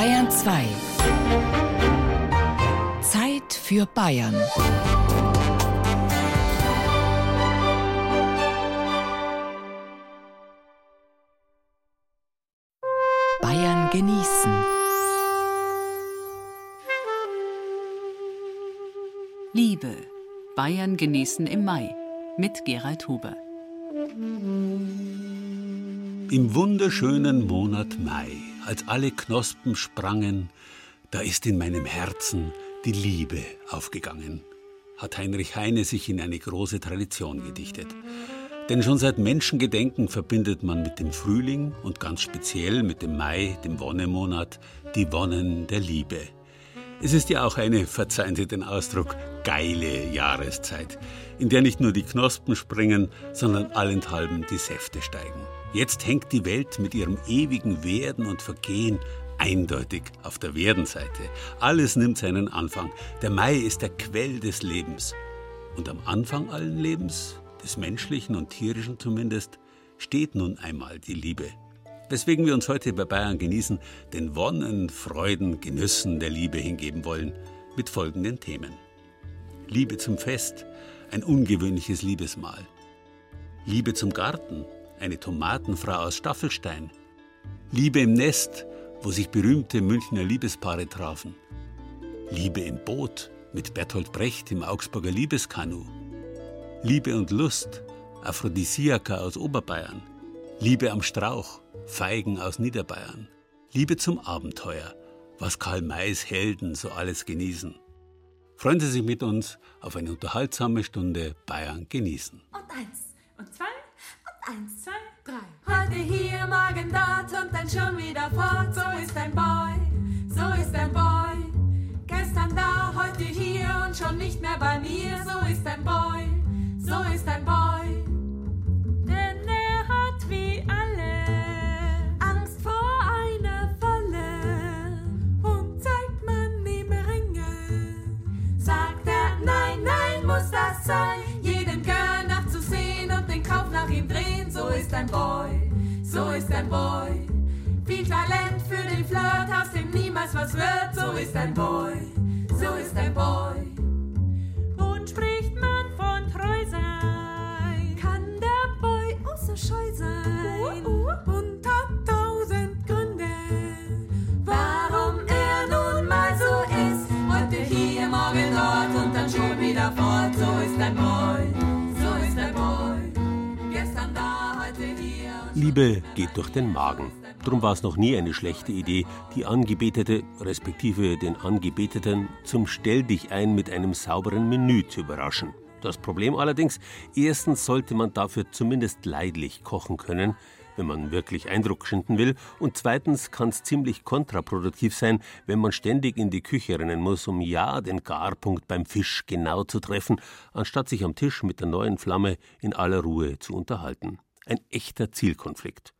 Bayern 2. Zeit für Bayern. Bayern genießen. Liebe. Bayern genießen im Mai mit Gerald Huber. Im wunderschönen Monat Mai, als alle Knospen sprangen, da ist in meinem Herzen die Liebe aufgegangen, hat Heinrich Heine sich in eine große Tradition gedichtet. Denn schon seit Menschengedenken verbindet man mit dem Frühling und ganz speziell mit dem Mai, dem Wonnemonat, die Wonnen der Liebe. Es ist ja auch eine, verzeihen Sie den Ausdruck, geile Jahreszeit, in der nicht nur die Knospen springen, sondern allenthalben die Säfte steigen. Jetzt hängt die Welt mit ihrem ewigen Werden und Vergehen eindeutig auf der Werdenseite. Alles nimmt seinen Anfang. Der Mai ist der Quell des Lebens. Und am Anfang allen Lebens, des menschlichen und tierischen zumindest, steht nun einmal die Liebe. Weswegen wir uns heute bei Bayern genießen, den Wonnen, Freuden, Genüssen der Liebe hingeben wollen, mit folgenden Themen. Liebe zum Fest, ein ungewöhnliches Liebesmahl. Liebe zum Garten, eine Tomatenfrau aus Staffelstein. Liebe im Nest, wo sich berühmte Münchner Liebespaare trafen. Liebe im Boot mit Bertolt Brecht im Augsburger Liebeskanu. Liebe und Lust, Aphrodisiaka aus Oberbayern. Liebe am Strauch, Feigen aus Niederbayern. Liebe zum Abenteuer, was Karl Mays Helden so alles genießen. Freuen Sie sich mit uns auf eine unterhaltsame Stunde Bayern genießen. Und eins, und zwei, eins, zwei, drei. Heute hier, morgen dort und dann schon wieder fort. So ist ein Boy, so ist ein Boy. Gestern da, heute hier und schon nicht mehr bei mir. So ist ein Boy, so ist ein Boy. Denn er hat wie alle Angst vor einer Falle und zeigt man ihm Ringe. Sagt er, nein, nein, muss das sein, ist ein Boy, so ist ein Boy. Viel Talent für den Flirt, aus dem niemals was wird. So ist ein Boy, so ist ein Boy. Und spricht man von treu sein, kann der Boy auch so scheu sein und hat tausend Gründe, warum er nun mal so ist. Heute hier, morgen dort und dann schon wieder fort. So ist ein Boy, Liebe geht durch den Magen. Drum war es noch nie eine schlechte Idee, die Angebetete, respektive den Angebeteten, zum Stell dich ein mit einem sauberen Menü zu überraschen. Das Problem allerdings, erstens sollte man dafür zumindest leidlich kochen können, wenn man wirklich Eindruck schinden will, und zweitens kann es ziemlich kontraproduktiv sein, wenn man ständig in die Küche rennen muss, um ja den Garpunkt beim Fisch genau zu treffen, anstatt sich am Tisch mit der neuen Flamme in aller Ruhe zu unterhalten. Ein echter Zielkonflikt.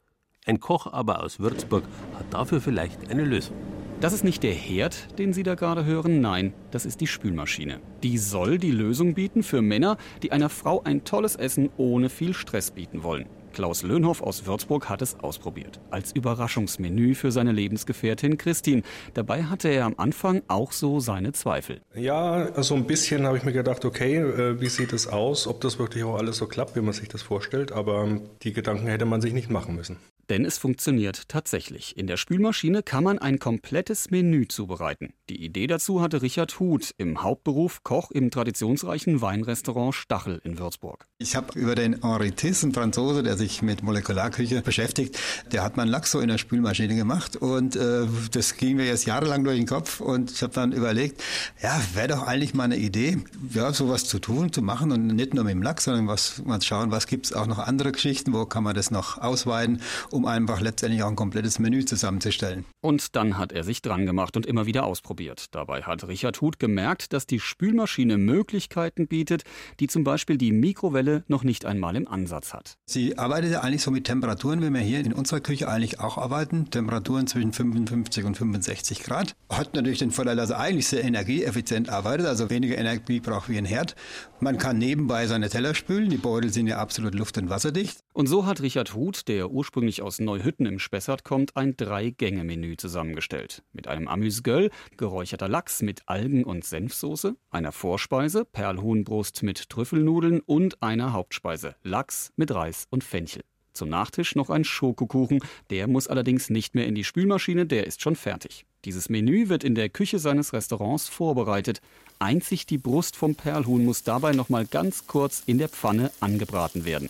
Ein Koch aber aus Würzburg hat dafür vielleicht eine Lösung. Das ist nicht der Herd, den Sie da gerade hören, nein, das ist die Spülmaschine. Die soll die Lösung bieten für Männer, die einer Frau ein tolles Essen ohne viel Stress bieten wollen. Klaus Löhnhoff aus Würzburg hat es ausprobiert. Als Überraschungsmenü für seine Lebensgefährtin Christine. Dabei hatte er am Anfang auch so seine Zweifel. Ja, so ein bisschen habe ich mir gedacht, okay, äh, wie sieht es aus, ob das wirklich auch alles so klappt, wie man sich das vorstellt, aber die Gedanken hätte man sich nicht machen müssen. Denn es funktioniert tatsächlich. In der Spülmaschine kann man ein komplettes Menü zubereiten. Die Idee dazu hatte Richard Huth, im Hauptberuf Koch im traditionsreichen Weinrestaurant Stachel in Würzburg. Ich habe über den Henri Tiss, einen Franzose, der sich mit Molekularküche beschäftigt, der hat mal einen Lachs so in der Spülmaschine gemacht und äh, das ging mir jetzt jahrelang durch den Kopf und ich habe dann überlegt, ja, wäre doch eigentlich mal eine Idee, ja, sowas zu tun, zu machen und nicht nur mit dem Lachs, sondern was mal schauen, was gibt's auch noch andere Geschichten, wo kann man das noch ausweiten, einfach letztendlich auch ein komplettes Menü zusammenzustellen. Und dann hat er sich dran gemacht und immer wieder ausprobiert. Dabei hat Richard Huth gemerkt, dass die Spülmaschine Möglichkeiten bietet, die zum Beispiel die Mikrowelle noch nicht einmal im Ansatz hat. Sie arbeitet ja eigentlich so mit Temperaturen, wie wir hier in unserer Küche eigentlich auch arbeiten. Temperaturen zwischen 55 und 65 Grad. Hat natürlich den Vorteil, dass er eigentlich sehr energieeffizient arbeitet, also weniger Energie braucht wie ein Herd. Man kann nebenbei seine Teller spülen. Die Beutel sind ja absolut luft- und wasserdicht. Und so hat Richard Huth, der ursprünglich aus aus Neuhütten im Spessart kommt, ein Drei-Gänge-Menü zusammengestellt. Mit einem Amüsgöl, geräucherter Lachs mit Algen- und Senfsoße, einer Vorspeise, Perlhuhnbrust mit Trüffelnudeln und einer Hauptspeise, Lachs mit Reis und Fenchel. Zum Nachtisch noch ein Schokokuchen, der muss allerdings nicht mehr in die Spülmaschine, der ist schon fertig. Dieses Menü wird in der Küche seines Restaurants vorbereitet. Einzig die Brust vom Perlhuhn muss dabei noch mal ganz kurz in der Pfanne angebraten werden.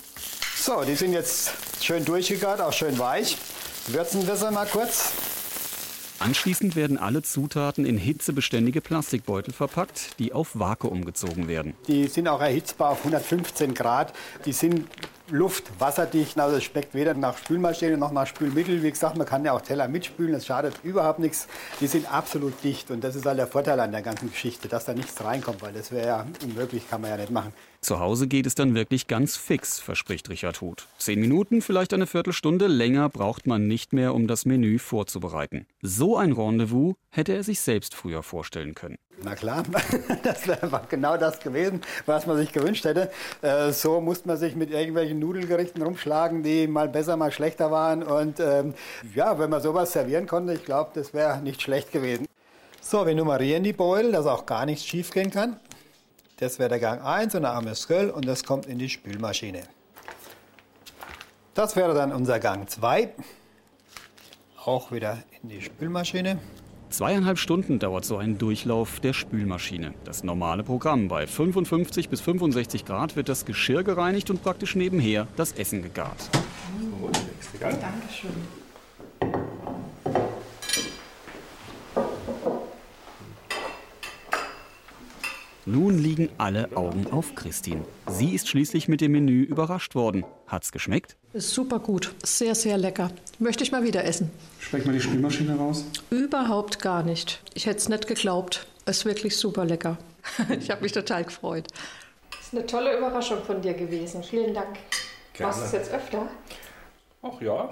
So, die sind jetzt schön durchgegart, auch schön weich. Würzen wir sie mal kurz. Anschließend werden alle Zutaten in hitzebeständige Plastikbeutel verpackt, die auf Vakuum gezogen werden. Die sind auch erhitzbar auf 115 Grad. Die sind luft, wasserdicht. Also es schmeckt weder nach Spülmaschine noch nach Spülmittel. Wie gesagt, man kann ja auch Teller mitspülen, das schadet überhaupt nichts. Die sind absolut dicht und das ist halt der Vorteil an der ganzen Geschichte, dass da nichts reinkommt, weil das wäre ja unmöglich, kann man ja nicht machen. Zu Hause geht es dann wirklich ganz fix, verspricht Richard Huth. Zehn Minuten, vielleicht eine Viertelstunde länger braucht man nicht mehr, um das Menü vorzubereiten. So ein Rendezvous hätte er sich selbst früher vorstellen können. Na klar, das wäre genau das gewesen, was man sich gewünscht hätte. Äh, so musste man sich mit irgendwelchen Nudelgerichten rumschlagen, die mal besser, mal schlechter waren. Und ähm, ja, wenn man sowas servieren konnte, ich glaube, das wäre nicht schlecht gewesen. So, wir nummerieren die Beutel, dass auch gar nichts schief gehen kann. Das wäre der Gang 1 und der Amesköll und das kommt in die Spülmaschine. Das wäre dann unser Gang 2. Auch wieder in die Spülmaschine. Zweieinhalb Stunden dauert so ein Durchlauf der Spülmaschine. Das normale Programm. Bei 55 bis 65 Grad wird das Geschirr gereinigt und praktisch nebenher das Essen gegart. Dankeschön. Nun liegen alle Augen auf Christine. Sie ist schließlich mit dem Menü überrascht worden. Hat's geschmeckt? Ist super gut. Sehr, sehr lecker. Möchte ich mal wieder essen. Schmeckt mal die Spülmaschine raus? Überhaupt gar nicht. Ich hätte es nicht geglaubt. Ist wirklich super lecker. Ich habe mich total gefreut. Das ist eine tolle Überraschung von dir gewesen. Vielen Dank. Gerne. Machst du es jetzt öfter? Ach ja,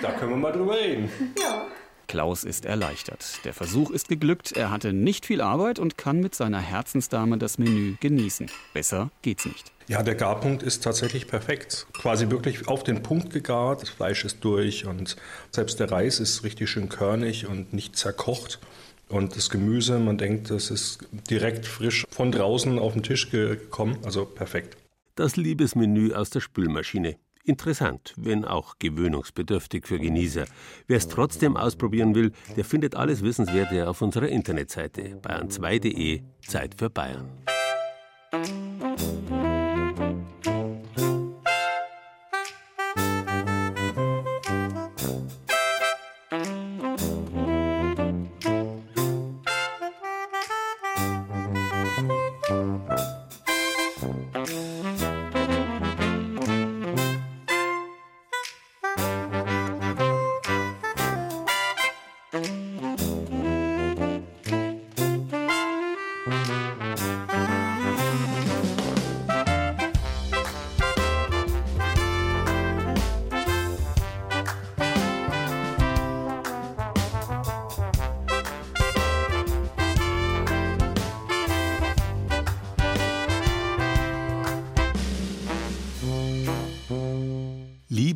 da können wir mal drüber reden. Ja. Klaus ist erleichtert. Der Versuch ist geglückt. Er hatte nicht viel Arbeit und kann mit seiner Herzensdame das Menü genießen. Besser geht's nicht. Ja, der Garpunkt ist tatsächlich perfekt. Quasi wirklich auf den Punkt gegart. Das Fleisch ist durch und selbst der Reis ist richtig schön körnig und nicht zerkocht. Und das Gemüse, man denkt, das ist direkt frisch von draußen auf den Tisch gekommen. Also perfekt. Das Liebesmenü aus der Spülmaschine. Interessant, wenn auch gewöhnungsbedürftig für Genießer. Wer es trotzdem ausprobieren will, der findet alles Wissenswerte auf unserer Internetseite bayern2.de Zeit für Bayern.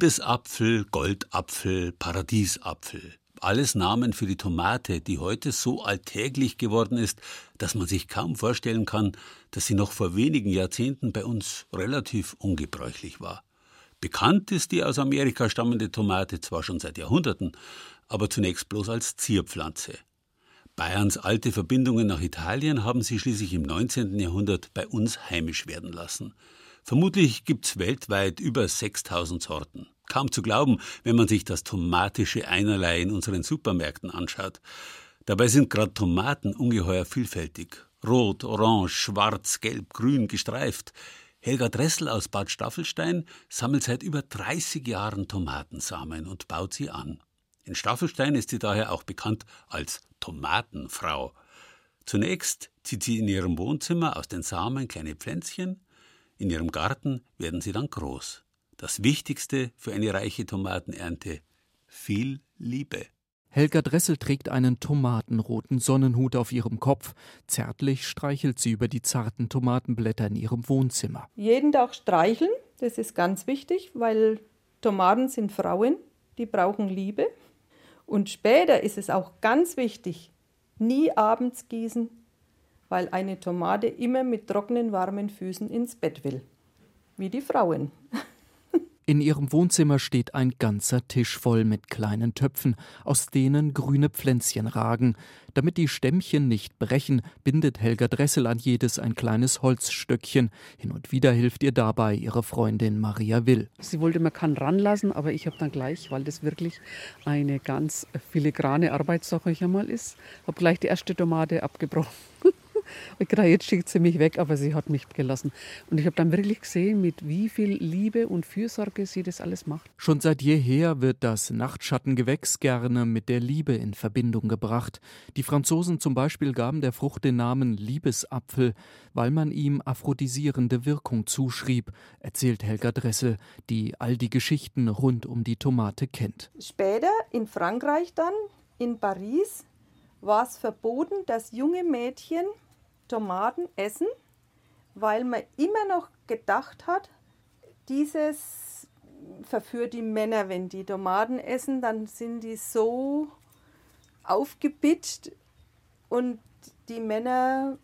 Liebesapfel, Goldapfel, Paradiesapfel. Alles Namen für die Tomate, die heute so alltäglich geworden ist, dass man sich kaum vorstellen kann, dass sie noch vor wenigen Jahrzehnten bei uns relativ ungebräuchlich war. Bekannt ist die aus Amerika stammende Tomate zwar schon seit Jahrhunderten, aber zunächst bloß als Zierpflanze. Bayerns alte Verbindungen nach Italien haben sie schließlich im 19. Jahrhundert bei uns heimisch werden lassen. Vermutlich gibt's weltweit über 6000 Sorten. Kaum zu glauben, wenn man sich das tomatische Einerlei in unseren Supermärkten anschaut. Dabei sind gerade Tomaten ungeheuer vielfältig. Rot, orange, schwarz, gelb, grün, gestreift. Helga Dressel aus Bad Staffelstein sammelt seit über 30 Jahren Tomatensamen und baut sie an. In Staffelstein ist sie daher auch bekannt als Tomatenfrau. Zunächst zieht sie in ihrem Wohnzimmer aus den Samen kleine Pflänzchen, in ihrem Garten werden sie dann groß. Das Wichtigste für eine reiche Tomatenernte viel Liebe. Helga Dressel trägt einen tomatenroten Sonnenhut auf ihrem Kopf. Zärtlich streichelt sie über die zarten Tomatenblätter in ihrem Wohnzimmer. Jeden Tag streicheln, das ist ganz wichtig, weil Tomaten sind Frauen. die brauchen Liebe. Und später ist es auch ganz wichtig, nie abends gießen, weil eine Tomate immer mit trockenen, warmen Füßen ins Bett will. Wie die Frauen. In ihrem Wohnzimmer steht ein ganzer Tisch voll mit kleinen Töpfen, aus denen grüne Pflänzchen ragen. Damit die Stämmchen nicht brechen, bindet Helga Dressel an jedes ein kleines Holzstöckchen. Hin und wieder hilft ihr dabei ihre Freundin Maria Will. Sie wollte, man kann ranlassen, aber ich habe dann gleich, weil das wirklich eine ganz filigrane Arbeit, sag ich einmal, ist, habe gleich die erste Tomate abgebrochen. Ich gedacht, jetzt schickt sie mich weg, aber sie hat mich gelassen. Und ich habe dann wirklich gesehen, mit wie viel Liebe und Fürsorge sie das alles macht. Schon seit jeher wird das Nachtschattengewächs gerne mit der Liebe in Verbindung gebracht. Die Franzosen zum Beispiel gaben der Frucht den Namen Liebesapfel, weil man ihm aphrodisierende Wirkung zuschrieb, erzählt Helga Dressel, die all die Geschichten rund um die Tomate kennt. Später in Frankreich dann, in Paris, war es verboten, dass junge Mädchen Tomaten essen, weil man immer noch gedacht hat, dieses verführt die Männer, wenn die Tomaten essen, dann sind die so aufgepitcht und die Männer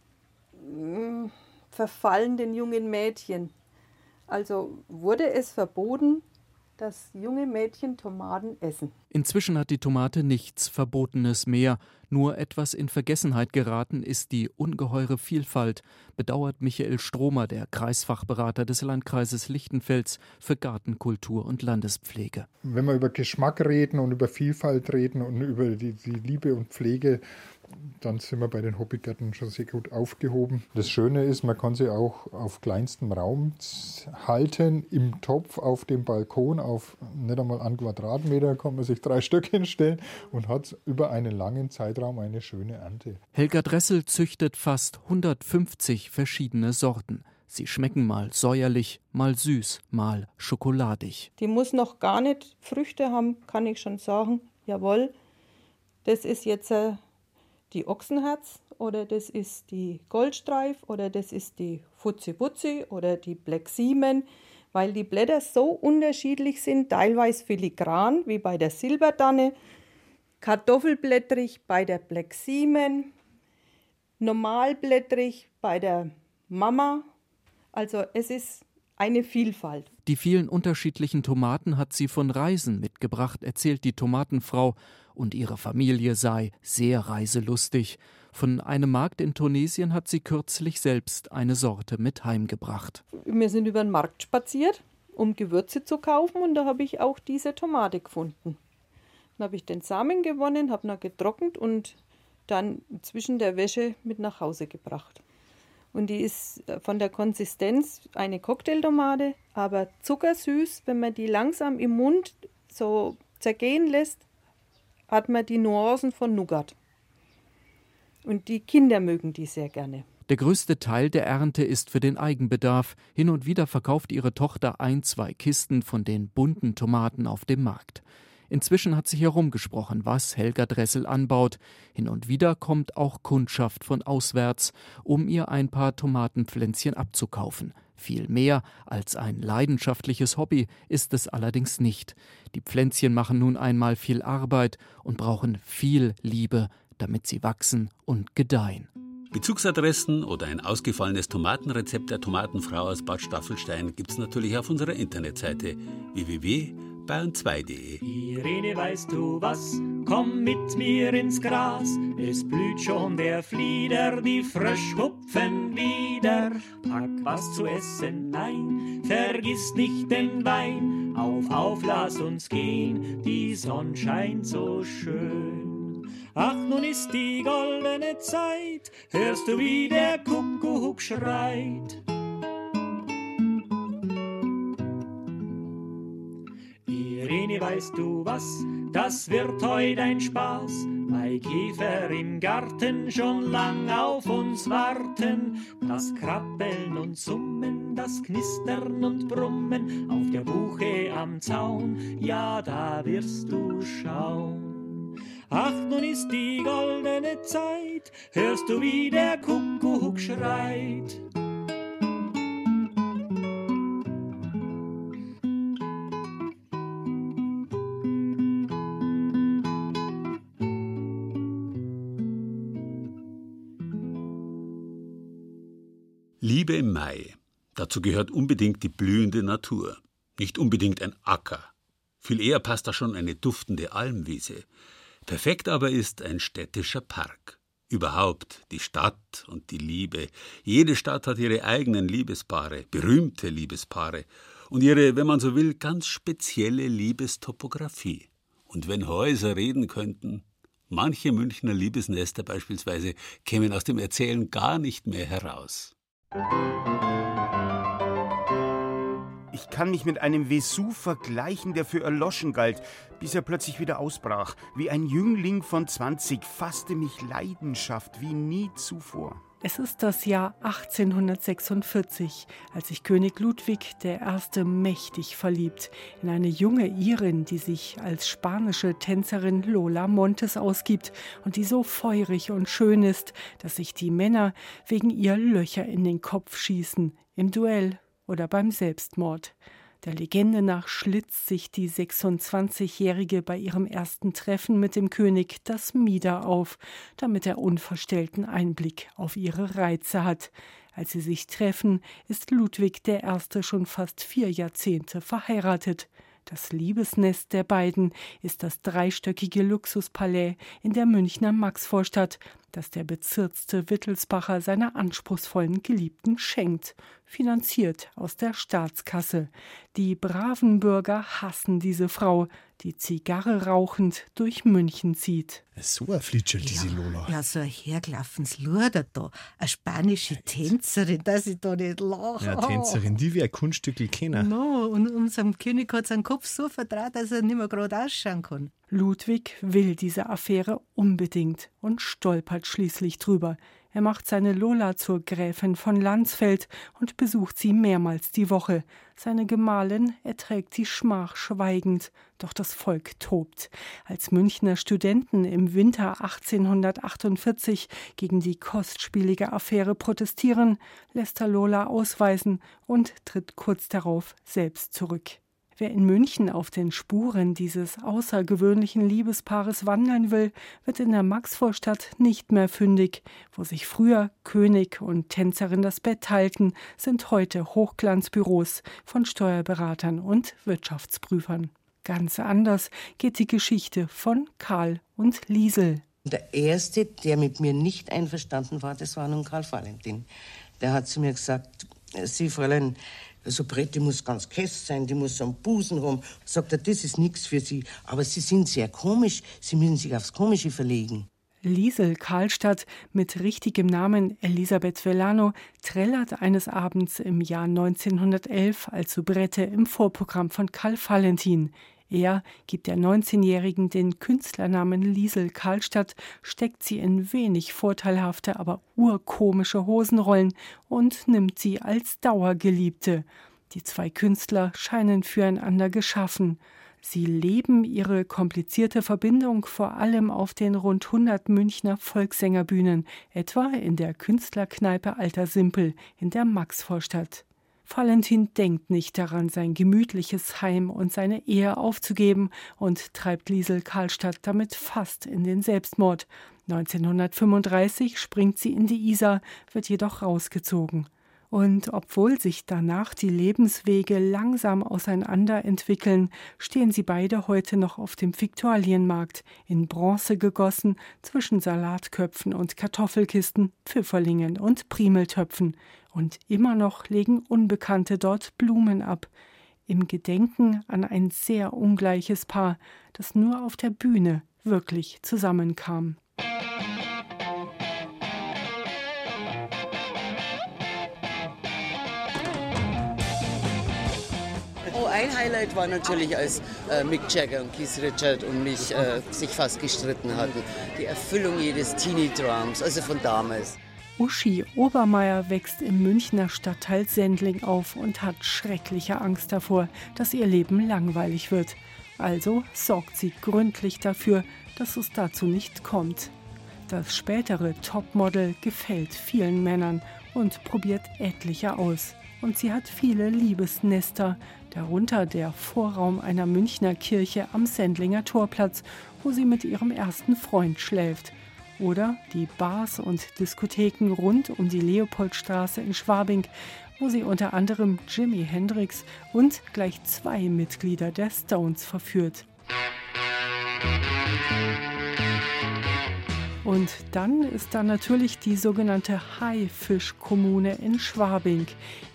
mh, mm, verfallen den jungen Mädchen. Also wurde es verboten, dass junge Mädchen Tomaten essen. Inzwischen hat die Tomate nichts Verbotenes mehr. Nur etwas in Vergessenheit geraten ist die ungeheure Vielfalt, bedauert Michael Stromer, der Kreisfachberater des Landkreises Lichtenfels für Gartenkultur und Landespflege. Wenn wir über Geschmack reden und über Vielfalt reden und über die, die Liebe und Pflege, dann sind wir bei den Hobbygärten schon sehr gut aufgehoben. Das Schöne ist, man kann sie auch auf kleinstem Raum halten, im Topf, auf dem Balkon, auf nicht einmal einen Quadratmeter kann man sich drei Stück hinstellen und hat über einen langen Zeitraum eine schöne Ernte. Helga Dressel züchtet fast 150 verschiedene Sorten. Sie schmecken mal säuerlich, mal süß, mal schokoladig. Die muss noch gar nicht Früchte haben, kann ich schon sagen. Jawohl, das ist jetzt äh, die Ochsenherz oder das ist die Goldstreif oder das ist die Futzi Putzi oder die Black Siemen, weil die Blätter so unterschiedlich sind, teilweise filigran wie bei der Silberdanne, kartoffelblättrig bei der Black Siemen, normalblättrig bei der Mama. Also es ist eine Vielfalt. Die vielen unterschiedlichen Tomaten hat sie von Reisen mitgebracht, erzählt die Tomatenfrau, und ihre Familie sei sehr reiselustig. Von einem Markt in Tunesien hat sie kürzlich selbst eine Sorte mit heimgebracht. Wir sind über den Markt spaziert, um Gewürze zu kaufen, und da habe ich auch diese Tomate gefunden. Dann habe ich den Samen gewonnen, habe ihn getrocknet und dann zwischen der Wäsche mit nach Hause gebracht. Und die ist äh, von der Konsistenz eine Cocktailtomate, aber zuckersüß. Wenn man die langsam im Mund so zergehen lässt, hat man die Nuancen von Nougat. Und die Kinder mögen die sehr gerne. Der größte Teil der Ernte ist für den Eigenbedarf. Hin und wieder verkauft ihre Tochter ein, zwei Kisten von den bunten Tomaten auf dem Markt. Inzwischen hat sich herumgesprochen, was Helga Dressel anbaut. Hin und wieder kommt auch Kundschaft von auswärts, um ihr ein paar Tomatenpflänzchen abzukaufen. Viel mehr als ein leidenschaftliches Hobby ist es allerdings nicht. Die Pflänzchen machen nun einmal viel Arbeit und brauchen viel Liebe, damit sie wachsen und gedeihen. Bezugsadressen oder ein ausgefallenes Tomatenrezept der Tomatenfrau aus Bad Staffelstein gibt es natürlich auf unserer Internetseite www bayern2.de. Irene, weißt du was? Komm mit mir ins Gras. Es blüht schon der Flieder, die Fröschhupfen wieder. Pack was zu essen, nein, vergiss nicht den Wein. Auf, auf, lass uns gehen, die Sonne scheint so schön. Ach, nun ist die goldene Zeit, hörst du, wie der Kuckuck schreit. Irene, weißt du was? Das wird heut ein Spaß. Bei Käfer im Garten schon lang auf uns warten. Das Krabbeln und Summen, das Knistern und Brummen auf der Buche am Zaun, ja, da wirst du schauen. Ach, nun ist die goldene Zeit, hörst du, wie der Kuckuck schreit. Liebe im Mai. Dazu gehört unbedingt die blühende Natur. Nicht unbedingt ein Acker. Viel eher passt da schon eine duftende Almwiese. Perfekt aber ist ein städtischer Park. Überhaupt die Stadt und die Liebe. Jede Stadt hat ihre eigenen Liebespaare, berühmte Liebespaare und ihre, wenn man so will, ganz spezielle Liebestopographie. Und wenn Häuser reden könnten, manche Münchner Liebesnester beispielsweise kämen aus dem Erzählen gar nicht mehr heraus. Ich kann mich mit einem Vesuv vergleichen, der für erloschen galt, bis er plötzlich wieder ausbrach. Wie ein Jüngling von 20 fasste mich Leidenschaft wie nie zuvor. Es ist das Jahr 1846, als sich König Ludwig I. mächtig verliebt in eine junge Irin, die sich als spanische Tänzerin Lola Montes ausgibt und die so feurig und schön ist, dass sich die Männer wegen ihr Löcher in den Kopf schießen, im Duell oder beim Selbstmord. Der Legende nach schlitzt sich die 26-Jährige bei ihrem ersten Treffen mit dem König das Mieder auf, damit er unverstellten Einblick auf ihre Reize hat. Als sie sich treffen, ist Ludwig I. schon fast vier Jahrzehnte verheiratet. Das Liebesnest der beiden ist das dreistöckige Luxuspalais in der Münchner Maxvorstadt, das der bezirzte Wittelsbacher seiner anspruchsvollen Geliebten schenkt, finanziert aus der Staatskasse. Die braven Bürger hassen diese Frau, die Zigarre rauchend durch München zieht. So ein Flitscher, diese ja, Lola. Ja, so ein hergelaufenes Luder da. Eine spanische Tänzerin, dass ich da nicht lache. Ja, Tänzerin, die wir ein Kunststückel kennen. No, und unserem König hat seinen Kopf so vertraut, dass er nicht mehr gerade ausschauen kann. Ludwig will diese Affäre unbedingt und stolpert schließlich drüber. Er macht seine Lola zur Gräfin von Landsfeld und besucht sie mehrmals die Woche. Seine Gemahlin erträgt die Schmach schweigend, doch das Volk tobt. Als Münchner Studenten im Winter 1848 gegen die kostspielige Affäre protestieren, lässt er Lola ausweisen und tritt kurz darauf selbst zurück. Wer in München auf den Spuren dieses außergewöhnlichen Liebespaares wandeln will, wird in der Maxvorstadt nicht mehr fündig. Wo sich früher König und Tänzerin das Bett teilten, sind heute Hochglanzbüros von Steuerberatern und Wirtschaftsprüfern. Ganz anders geht die Geschichte von Karl und Liesel. Der erste, der mit mir nicht einverstanden war, das war nun Karl Valentin. Der hat zu mir gesagt, Sie, Fräulein, so Brett, die muss ganz kess sein, die muss am Busen rum. Sagt er, das ist nichts für Sie. Aber Sie sind sehr komisch, Sie müssen sich aufs Komische verlegen. Liesel Karlstadt mit richtigem Namen Elisabeth Velano trällert eines Abends im Jahr 1911 als Soubrette im Vorprogramm von Karl Valentin. Er gibt der 19-Jährigen den Künstlernamen Liesel Karlstadt, steckt sie in wenig vorteilhafte, aber urkomische Hosenrollen und nimmt sie als Dauergeliebte. Die zwei Künstler scheinen füreinander geschaffen. Sie leben ihre komplizierte Verbindung vor allem auf den rund 100 Münchner Volkssängerbühnen, etwa in der Künstlerkneipe Alter Simpel in der Maxvorstadt. Valentin denkt nicht daran, sein gemütliches Heim und seine Ehe aufzugeben und treibt Liesel Karlstadt damit fast in den Selbstmord. 1935 springt sie in die Isar, wird jedoch rausgezogen. Und obwohl sich danach die Lebenswege langsam auseinander entwickeln, stehen sie beide heute noch auf dem Viktualienmarkt, in Bronze gegossen, zwischen Salatköpfen und Kartoffelkisten, Pfifferlingen und Primeltöpfen. Und immer noch legen Unbekannte dort Blumen ab, im Gedenken an ein sehr ungleiches Paar, das nur auf der Bühne wirklich zusammenkam. Ein Highlight war natürlich, als äh, Mick Jagger und Keith Richard und mich äh, sich fast gestritten hatten. Die Erfüllung jedes Teenie-Drums, also von damals. Uschi Obermeier wächst im Münchner Stadtteil Sendling auf und hat schreckliche Angst davor, dass ihr Leben langweilig wird. Also sorgt sie gründlich dafür, dass es dazu nicht kommt. Das spätere Topmodel gefällt vielen Männern und probiert etliche aus. Und sie hat viele Liebesnester, darunter der Vorraum einer Münchner Kirche am Sendlinger Torplatz, wo sie mit ihrem ersten Freund schläft. Oder die Bars und Diskotheken rund um die Leopoldstraße in Schwabing, wo sie unter anderem Jimi Hendrix und gleich zwei Mitglieder der Stones verführt. Und dann ist da natürlich die sogenannte Haifischkommune in Schwabing,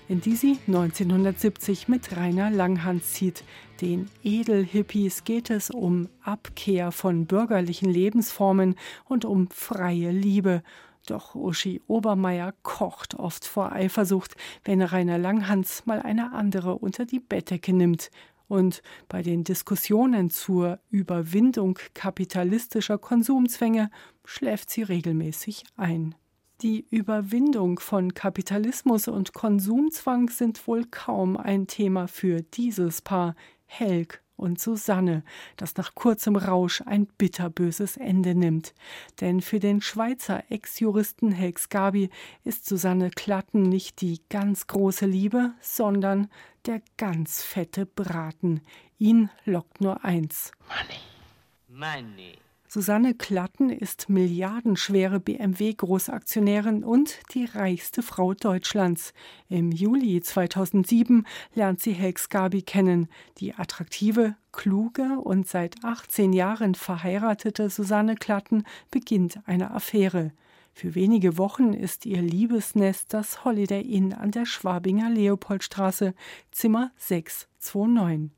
in die sie 1970 mit Rainer Langhans zieht. Den Edelhippies geht es um Abkehr von bürgerlichen Lebensformen und um freie Liebe. Doch Uschi Obermeier kocht oft vor Eifersucht, wenn Rainer Langhans mal eine andere unter die Bettdecke nimmt. Und bei den Diskussionen zur Überwindung kapitalistischer Konsumzwänge schläft sie regelmäßig ein. Die Überwindung von Kapitalismus und Konsumzwang sind wohl kaum ein Thema für dieses Paar, Helg und Susanne, das nach kurzem Rausch ein bitterböses Ende nimmt. Denn für den Schweizer Ex-Juristen Helg Skabi ist Susanne Klatten nicht die ganz große Liebe, sondern der ganz fette Braten. Ihn lockt nur eins. Money. Money. Susanne Klatten ist milliardenschwere BMW-Großaktionärin und die reichste Frau Deutschlands. Im Juli 2007 lernt sie Helg Gabi kennen. Die attraktive, kluge und seit 18 Jahren verheiratete Susanne Klatten beginnt eine Affäre. Für wenige Wochen ist ihr Liebesnest das Holiday Inn an der Schwabinger Leopoldstraße, Zimmer 629.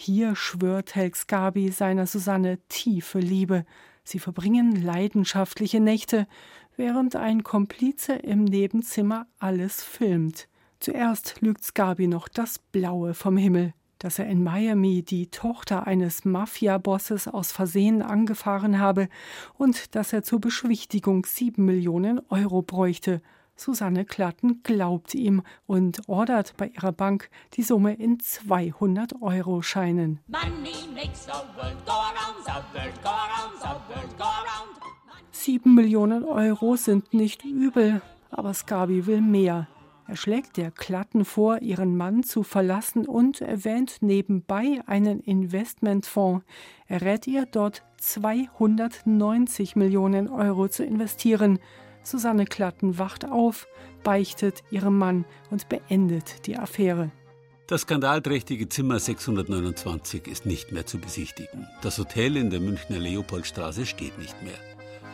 Hier schwört Helg Gabi seiner Susanne tiefe Liebe. Sie verbringen leidenschaftliche Nächte, während ein Komplize im Nebenzimmer alles filmt. Zuerst lügt Skabi noch das Blaue vom Himmel, dass er in Miami die Tochter eines Mafia-Bosses aus Versehen angefahren habe und dass er zur Beschwichtigung sieben Millionen Euro bräuchte. Susanne Klatten glaubt ihm und ordert bei ihrer Bank die Summe in 200 Euro Scheinen. Sieben Millionen Euro sind nicht übel, aber Skabi will mehr. Er schlägt der Klatten vor, ihren Mann zu verlassen und erwähnt nebenbei einen Investmentfonds. Er rät ihr, dort 290 Millionen Euro zu investieren. Susanne Klatten wacht auf, beichtet ihrem Mann und beendet die Affäre. Das skandalträchtige Zimmer 629 ist nicht mehr zu besichtigen. Das Hotel in der Münchner Leopoldstraße steht nicht mehr.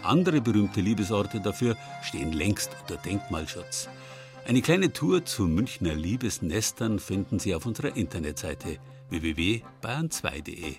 Andere berühmte Liebesorte dafür stehen längst unter Denkmalschutz. Eine kleine Tour zu Münchner Liebesnestern finden Sie auf unserer Internetseite www.bayern2.de.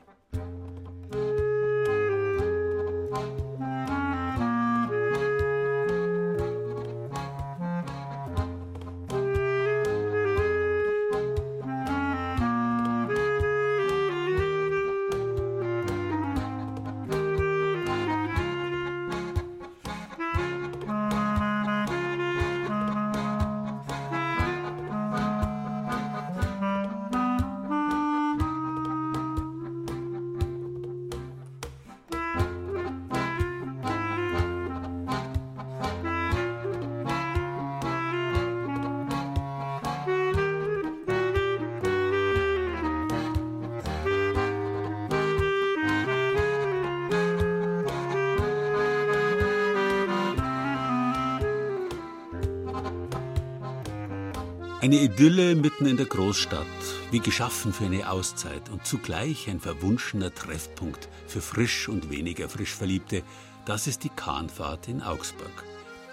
Eine Idylle mitten in der Großstadt, wie geschaffen für eine Auszeit und zugleich ein verwunschener Treffpunkt für frisch und weniger frisch Verliebte, das ist die Kahnfahrt in Augsburg.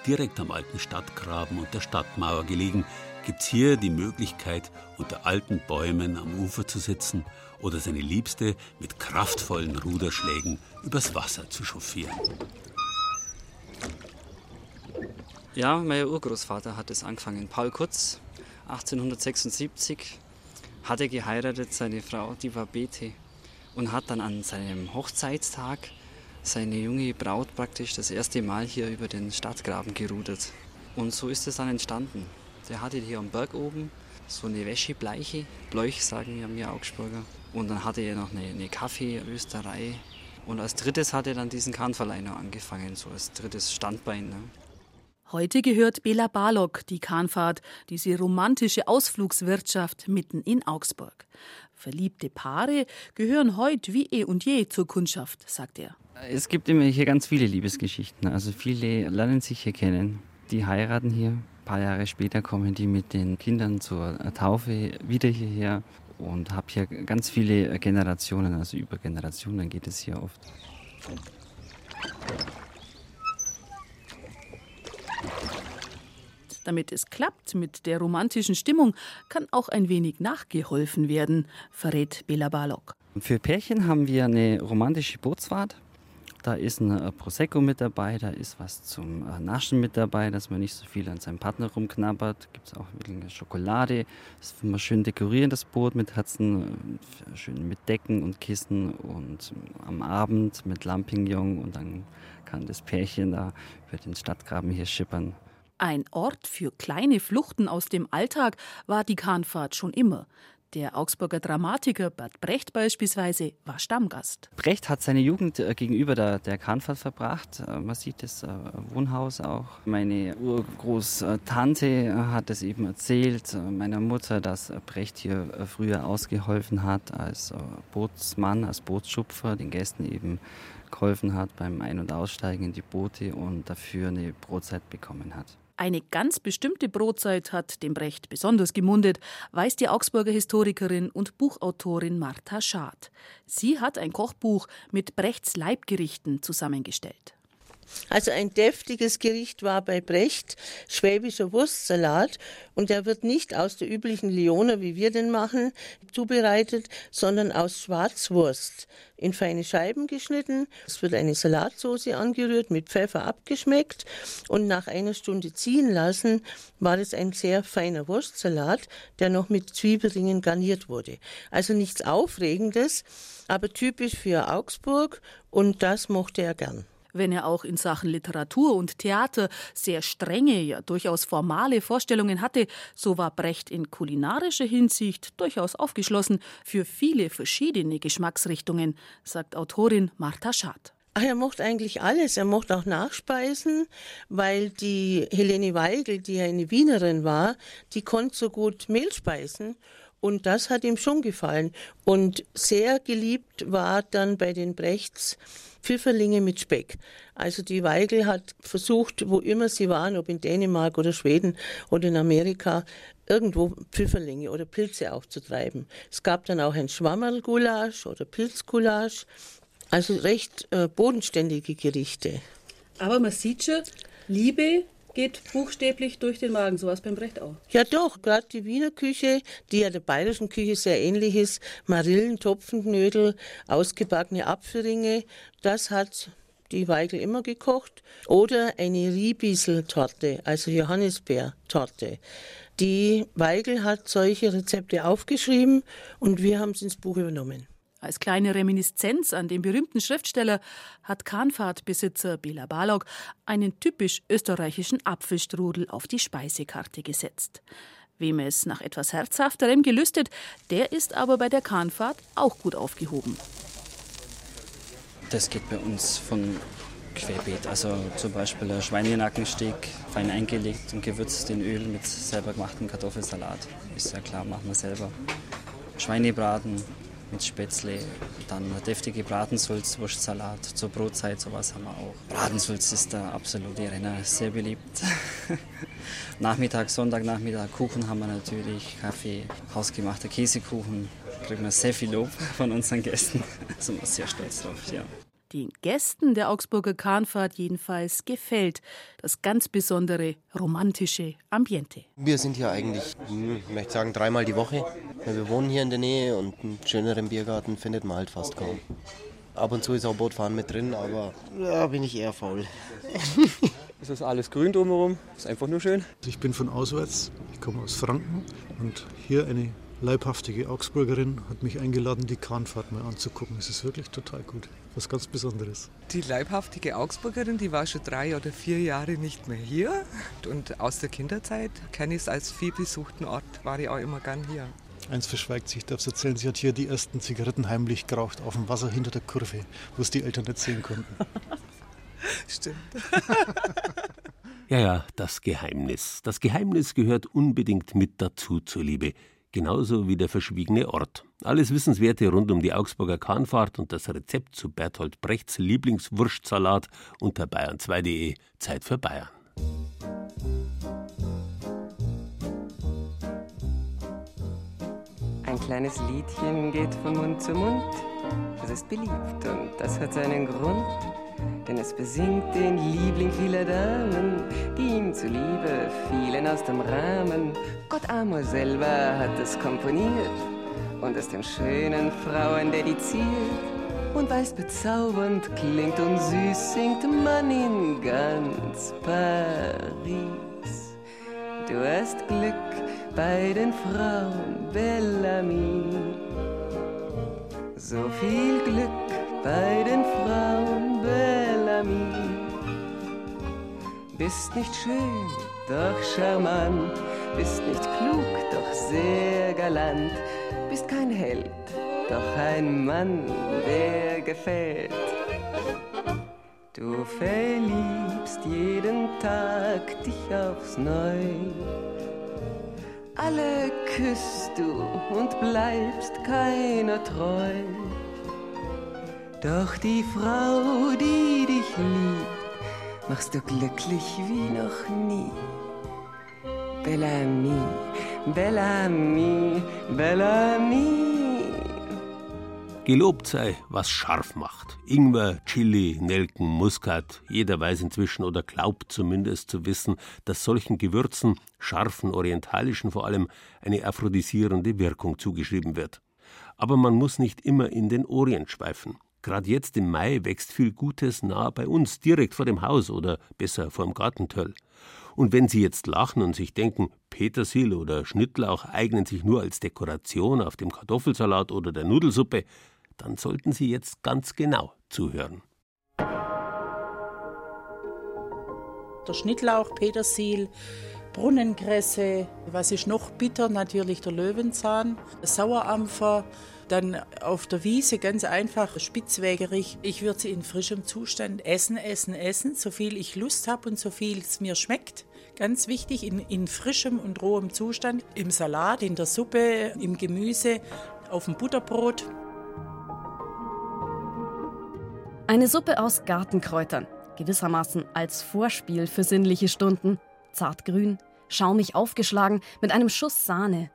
Direkt am alten Stadtgraben und der Stadtmauer gelegen, gibt's hier die Möglichkeit, unter alten Bäumen am Ufer zu sitzen oder seine Liebste mit kraftvollen Ruderschlägen übers Wasser zu chauffieren. Ja, mein Urgroßvater hat es angefangen. Paul Kutz, 1876 hat er geheiratet, seine Frau, die war Bethe, und hat dann an seinem Hochzeitstag seine junge Braut praktisch das erste Mal hier über den Stadtgraben gerudert. Und so ist es dann entstanden. Der hatte hier am Berg oben so eine Wäschebleiche, Bläuch sagen wir mir Augsburger. Und dann hatte er noch eine, eine Kaffeerösterei. Und als drittes hat er dann diesen Kahnverleih angefangen, so als drittes Standbein. Ne? Heute gehört Bela Barlock die Kahnfahrt, diese romantische Ausflugswirtschaft mitten in Augsburg. Verliebte Paare gehören heute wie eh und je zur Kundschaft, sagt er. Es gibt immer hier ganz viele Liebesgeschichten. Also viele lernen sich hier kennen. Die heiraten hier. Ein paar Jahre später kommen die mit den Kindern zur Taufe wieder hierher und habe hier ganz viele Generationen, also über Generationen geht es hier oft. Damit es klappt mit der romantischen Stimmung, kann auch ein wenig nachgeholfen werden, verrät Bela Balog. Für Pärchen haben wir eine romantische Bootsfahrt. Da ist ein äh, Prosecco mit dabei, da ist was zum äh, Naschen mit dabei, dass man nicht so viel an seinem Partner rumknabbert. Gibt es auch eine Schokolade. Das will man schön dekorieren, das Boot mit Herzen, äh, schön mit Decken und Kissen und am Abend mit Lampignon und dann kann das Pärchen da über den Stadtgraben hier schippern. Ein Ort für kleine Fluchten aus dem Alltag war die Kahnfahrt schon immer. Der Augsburger Dramatiker Bert Brecht beispielsweise war Stammgast. Brecht hat seine Jugend äh, gegenüber der, der Kahnfahrt verbracht. Äh, man sieht das äh, Wohnhaus auch. Meine Urgroßtante hat es eben erzählt, meiner Mutter, dass Brecht hier früher ausgeholfen hat als Bootsmann, als Bootsschupfer, den Gästen eben geholfen hat beim Ein- und Aussteigen in die Boote und dafür eine Brotzeit bekommen hat. Eine ganz bestimmte Brotzeit hat dem Brecht besonders gemundet, weiß die Augsburger Historikerin und Buchautorin Martha Schad. Sie hat ein Kochbuch mit Brechts Leibgerichten zusammengestellt. Also ein deftiges Gericht war bei Brecht schwäbischer Wurstsalat und der wird nicht aus der üblichen Lioner, wie wir den machen, zubereitet, sondern aus Schwarzwurst in feine Scheiben geschnitten. Es wird eine Salatsauce angerührt, mit Pfeffer abgeschmeckt und nach einer Stunde ziehen lassen, war es ein sehr feiner Wurstsalat, der noch mit Zwiebelringen garniert wurde. Also nichts Aufregendes, aber typisch für Augsburg und das mochte er gern. Wenn er auch in Sachen Literatur und Theater sehr strenge, ja durchaus formale Vorstellungen hatte, so war Brecht in kulinarischer Hinsicht durchaus aufgeschlossen für viele verschiedene Geschmacksrichtungen, sagt Autorin Martha Schad. Ach, er mochte eigentlich alles. Er mochte auch Nachspeisen, weil die Helene Weigel, die ja eine Wienerin war, die konnte so gut Mehl speisen. Und das hat ihm schon gefallen. Und sehr geliebt war dann bei den Brechts Pfifferlinge mit Speck. Also die Weigel hat versucht, wo immer sie waren, ob in Dänemark oder Schweden oder in Amerika, irgendwo Pfifferlinge oder Pilze aufzutreiben. Es gab dann auch ein Schwammerlgulasch oder Pilzgulasch, also recht äh, bodenständige Gerichte. Aber man sieht schon, Liebe geht buchstäblich durch den Magen, sowas beim Brecht auch. Ja doch, gerade die Wiener Küche, die ja der bayerischen Küche sehr ähnlich ist, Marillen, Topfenknödel, ausgebackene Apfelringe, das hat die Weigel immer gekocht. Oder eine Riebieseltorte, also Johannisbeertorte. Die Weigel hat solche Rezepte aufgeschrieben und wir haben es ins Buch übernommen. Als kleine Reminiszenz an den berühmten Schriftsteller hat Kahnfahrtbesitzer Bela Balog einen typisch österreichischen Apfelstrudel auf die Speisekarte gesetzt. Wem es nach etwas Herzhafterem gelüstet, der ist aber bei der Kahnfahrt auch gut aufgehoben. Das geht bei uns von querbeet. Also zum Beispiel ein Schweinenackensteak, fein eingelegt und gewürzt in Öl mit selber gemachtem Kartoffelsalat. Ist ja klar, machen wir selber. Schweinebraten mit Spätzle, dann deftige Bratensulz-Wurstsalat zur Brotzeit, sowas haben wir auch. Bratensulz ist der absolute Renner, sehr beliebt. Nachmittag, Sonntagnachmittag, Kuchen haben wir natürlich, Kaffee, hausgemachter Käsekuchen. Kriegen wir sehr viel Lob von unseren Gästen. Da sind wir sehr stolz drauf, ja. Den Gästen der Augsburger Kahnfahrt jedenfalls gefällt das ganz besondere romantische Ambiente. Wir sind hier eigentlich, hm, ich möchte sagen, dreimal die Woche. Wir wohnen hier in der Nähe und einen schöneren Biergarten findet man halt fast kaum. Ab und zu ist auch Bootfahren mit drin, aber da bin ich eher faul. Es ist alles grün drumherum, ist einfach nur schön. Ich bin von auswärts, ich komme aus Franken und hier eine leibhaftige Augsburgerin hat mich eingeladen, die Kahnfahrt mal anzugucken. Es ist wirklich total gut, was ganz Besonderes. Die leibhaftige Augsburgerin, die war schon drei oder vier Jahre nicht mehr hier. Und aus der Kinderzeit kenne ich es als vielbesuchten Ort, war ich auch immer gern hier. Eins verschweigt sich, ich darf es erzählen, sie hat hier die ersten Zigaretten heimlich geraucht auf dem Wasser hinter der Kurve, wo es die Eltern nicht sehen konnten. Stimmt. Ja, ja, das Geheimnis. Das Geheimnis gehört unbedingt mit dazu zur Liebe. Genauso wie der verschwiegene Ort. Alles Wissenswerte rund um die Augsburger Kahnfahrt und das Rezept zu Bertolt Brechts Lieblingswurstsalat unter bayern2.de. Zeit für Bayern. Ein kleines Liedchen geht von Mund zu Mund. Das ist beliebt und das hat seinen Grund. Denn es besingt den Liebling vieler Damen, die ihm zuliebe fielen aus dem Rahmen. Gott Amor selber hat es komponiert und es den schönen Frauen dediziert. Und weil es bezaubernd klingt und süß, singt man in ganz Paris. Du hast Glück bei den Frauen, Bellamy. So viel Glück bei den Frauen, Bellamy. Bist nicht schön, doch charmant, bist nicht klug, doch sehr galant, bist kein Held, doch ein Mann, der gefällt. Du verliebst jeden Tag dich aufs Neu. Alle küsst du und bleibst keiner treu. Doch die Frau, die dich liebt, machst du glücklich wie noch nie. Bellamy, Bellamy, Bellamy. Gelobt sei, was scharf macht. Ingwer, Chili, Nelken, Muskat. Jeder weiß inzwischen oder glaubt zumindest zu wissen, dass solchen Gewürzen, scharfen orientalischen vor allem, eine aphrodisierende Wirkung zugeschrieben wird. Aber man muss nicht immer in den Orient schweifen. Gerade jetzt im Mai wächst viel Gutes nah bei uns, direkt vor dem Haus oder besser vor dem Gartentöll. Und wenn Sie jetzt lachen und sich denken, Petersil oder Schnittlauch eignen sich nur als Dekoration auf dem Kartoffelsalat oder der Nudelsuppe, dann sollten Sie jetzt ganz genau zuhören. Der Schnittlauch, Petersil, Brunnenkresse, was ist noch bitter? Natürlich der Löwenzahn, Sauerampfer, dann auf der Wiese ganz einfach spitzwegerig. Ich würde sie in frischem Zustand essen, essen, essen, so viel ich Lust habe und so viel es mir schmeckt. Ganz wichtig, in, in frischem und rohem Zustand, im Salat, in der Suppe, im Gemüse, auf dem Butterbrot. Eine Suppe aus Gartenkräutern, gewissermaßen als Vorspiel für sinnliche Stunden. Zartgrün, schaumig aufgeschlagen, mit einem Schuss Sahne.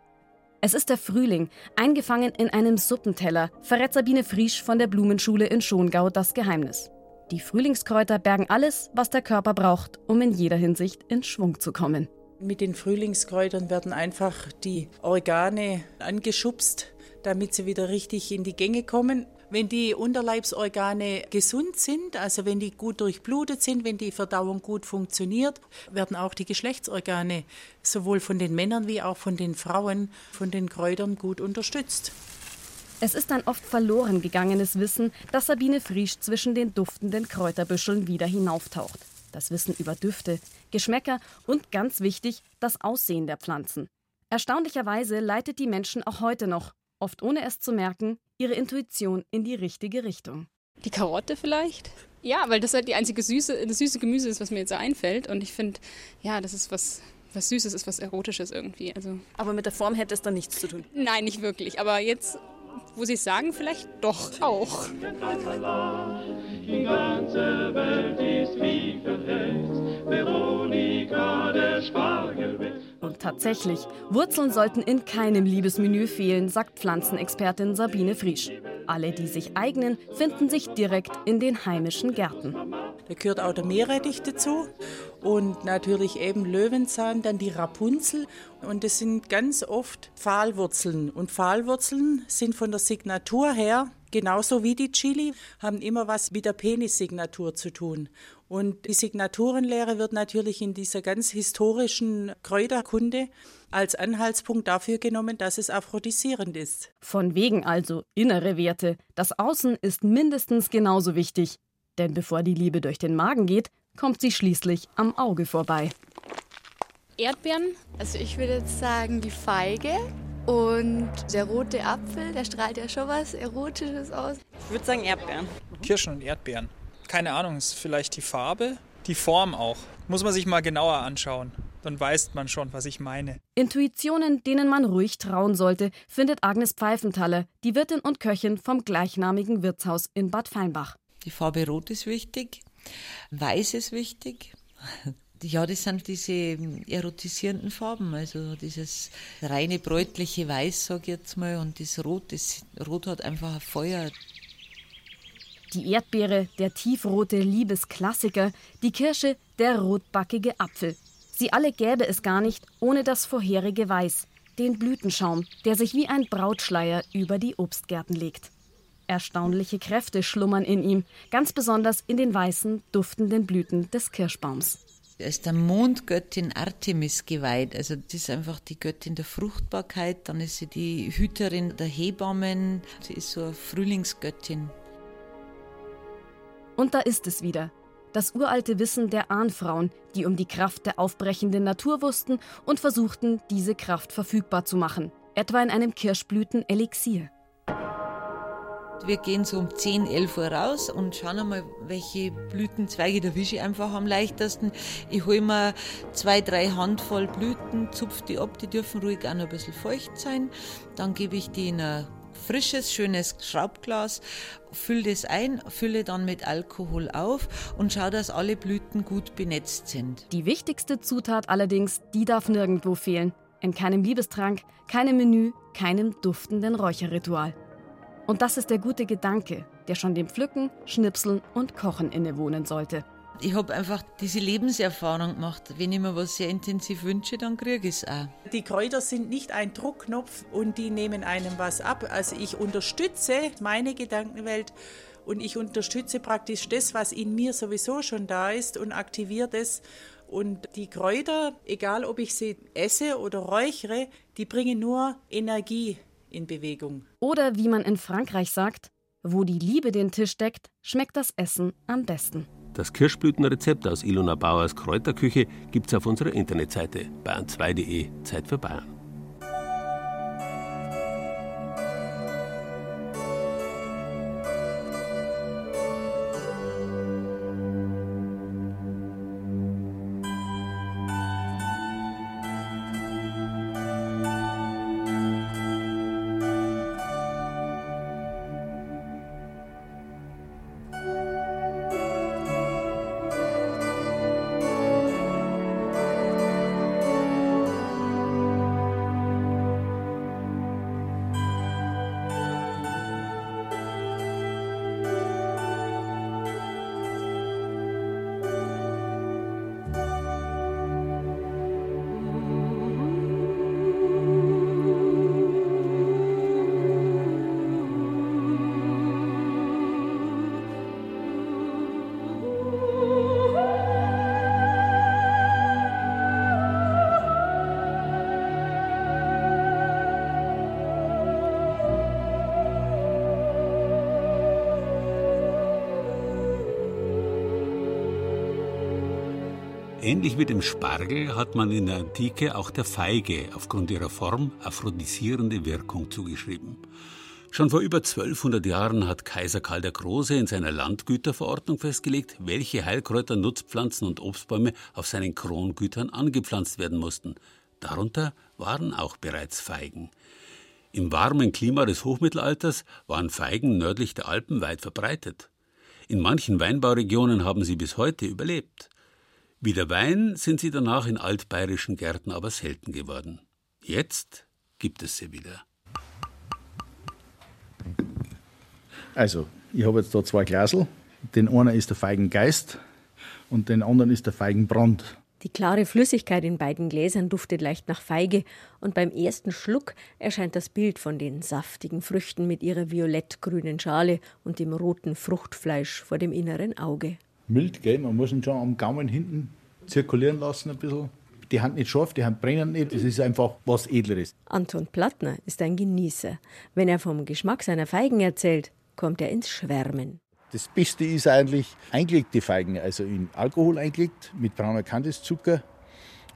Es ist der Frühling, eingefangen in einem Suppenteller, verrät Sabine Friesch von der Blumenschule in Schongau das Geheimnis. Die Frühlingskräuter bergen alles, was der Körper braucht, um in jeder Hinsicht in Schwung zu kommen. Mit den Frühlingskräutern werden einfach die Organe angeschubst, damit sie wieder richtig in die Gänge kommen. Wenn die Unterleibsorgane gesund sind, also wenn die gut durchblutet sind, wenn die Verdauung gut funktioniert, werden auch die Geschlechtsorgane sowohl von den Männern wie auch von den Frauen von den Kräutern gut unterstützt. Es ist ein oft verloren gegangenes Wissen, dass Sabine Friesch zwischen den duftenden Kräuterbüscheln wieder hinauftaucht. Das Wissen über Düfte, Geschmäcker und ganz wichtig, das Aussehen der Pflanzen. Erstaunlicherweise leitet die Menschen auch heute noch, oft ohne es zu merken, ihre Intuition in die richtige Richtung. Die Karotte vielleicht? Ja, weil das halt die einzige süße, das süße Gemüse ist, was mir jetzt so einfällt. Und ich finde, ja, das ist was, was Süßes, ist was Erotisches irgendwie. Also Aber mit der Form hätte es dann nichts zu tun. Nein, nicht wirklich. Aber jetzt, wo Sie es sagen, vielleicht doch auch. Die ganze Welt ist wie verhext. Veronika, der Spargel tatsächlich, Wurzeln sollten in keinem Liebesmenü fehlen, sagt Pflanzenexpertin Sabine Friesch. Alle, die sich eignen, finden sich direkt in den heimischen Gärten. Da gehört auch der Meerrettich dazu und natürlich eben Löwenzahn, dann die Rapunzel. Und das sind ganz oft Pfahlwurzeln. Und Pfahlwurzeln sind von der Signatur her genauso wie die Chili, haben immer was mit der Penissignatur zu tun. Und die Signaturenlehre wird natürlich in dieser ganz historischen Kräuterkunde als Anhaltspunkt dafür genommen, dass es aphrodisierend ist. Von wegen also innere Werte. Das Außen ist mindestens genauso wichtig. Denn bevor die Liebe durch den Magen geht, kommt sie schließlich am Auge vorbei. Erdbeeren? Also ich würde jetzt sagen die Feige und der rote Apfel, der strahlt ja schon was Erotisches aus. Ich würde sagen Erdbeeren. Kirschen und Erdbeeren. Keine Ahnung, ist vielleicht die Farbe, die Form auch. Muss man sich mal genauer anschauen. dann weiß man schon, was ich meine. Intuitionen, denen man ruhig trauen sollte, findet Agnes Pfeifenthaler, die Wirtin und Köchin vom gleichnamigen Wirtshaus in Bad Feinbach. Die Farbe Rot ist wichtig, Weiß ist wichtig. Ja, das sind diese erotisierenden Farben, also dieses reine bräutliche Weiß, sag ich jetzt mal, und das Rot, das Rot hat einfach ein Feuer. Die Erdbeere, der tiefrote Liebesklassiker, die Kirsche, der rotbackige Apfel. Sie alle gäbe es gar nicht ohne das vorherige Weiß, den Blütenschaum, der sich wie ein Brautschleier über die Obstgärten legt. Erstaunliche Kräfte schlummern in ihm, ganz besonders in den weißen, duftenden Blüten des Kirschbaums. Er ist der Mondgöttin Artemis geweiht. Also das ist einfach die Göttin der Fruchtbarkeit. Dann ist sie die Hüterin der Hebammen. Sie ist so eine Frühlingsgöttin. Und da ist es wieder. Das uralte Wissen der Ahnfrauen, die um die Kraft der aufbrechenden Natur wussten und versuchten, diese Kraft verfügbar zu machen. Etwa in einem Kirschblüten-Elixier. Wir gehen so um 10, 11 Uhr raus und schauen einmal, welche Blütenzweige der wische einfach am leichtesten. Ich hole mir zwei, drei Handvoll Blüten, zupfe die ab, die dürfen ruhig auch noch ein bisschen feucht sein. Dann gebe ich die in ein frisches, schönes Schraubglas, fülle das ein, fülle dann mit Alkohol auf und schaue, dass alle Blüten gut benetzt sind. Die wichtigste Zutat allerdings, die darf nirgendwo fehlen. In keinem Liebestrank, keinem Menü, keinem duftenden Räucherritual. Und das ist der gute Gedanke, der schon dem Pflücken, Schnipseln und Kochen innewohnen sollte. Ich habe einfach diese Lebenserfahrung gemacht. Wenn ich mir was sehr intensiv wünsche, dann kriege ich es auch. Die Kräuter sind nicht ein Druckknopf und die nehmen einem was ab. Also ich unterstütze meine Gedankenwelt und ich unterstütze praktisch das, was in mir sowieso schon da ist und aktiviere das. Und die Kräuter, egal ob ich sie esse oder räuchere, die bringen nur Energie in Bewegung. Oder wie man in Frankreich sagt, wo die Liebe den Tisch deckt, schmeckt das Essen am besten. Das Kirschblütenrezept aus Ilona Bauers Kräuterküche gibt's auf unserer Internetseite bayern2.de Zeit für Bayern. Ähnlich wie dem Spargel hat man in der Antike auch der Feige aufgrund ihrer Form aphrodisierende Wirkung zugeschrieben. Schon vor über 1200 Jahren hat Kaiser Karl der Große in seiner Landgüterverordnung festgelegt, welche Heilkräuter, Nutzpflanzen und Obstbäume auf seinen Krongütern angepflanzt werden mussten. Darunter waren auch bereits Feigen. Im warmen Klima des Hochmittelalters waren Feigen nördlich der Alpen weit verbreitet. In manchen Weinbauregionen haben sie bis heute überlebt. Wie der Wein sind sie danach in altbayerischen Gärten aber selten geworden. Jetzt gibt es sie wieder. Also, ich habe jetzt da zwei Glasel. Den einen ist der Feigengeist und den anderen ist der Feigenbrand. Die klare Flüssigkeit in beiden Gläsern duftet leicht nach Feige und beim ersten Schluck erscheint das Bild von den saftigen Früchten mit ihrer violettgrünen Schale und dem roten Fruchtfleisch vor dem inneren Auge mild, gell? man muss ihn schon am Gaumen hinten zirkulieren lassen ein bisschen. Die Hand nicht scharf, die Hand brennen nicht, das ist einfach was Edleres. Anton Plattner ist ein Genießer. Wenn er vom Geschmack seiner Feigen erzählt, kommt er ins Schwärmen. Das Beste ist eigentlich eingelegte Feigen, also in Alkohol eingelegt, mit brauner Kandiszucker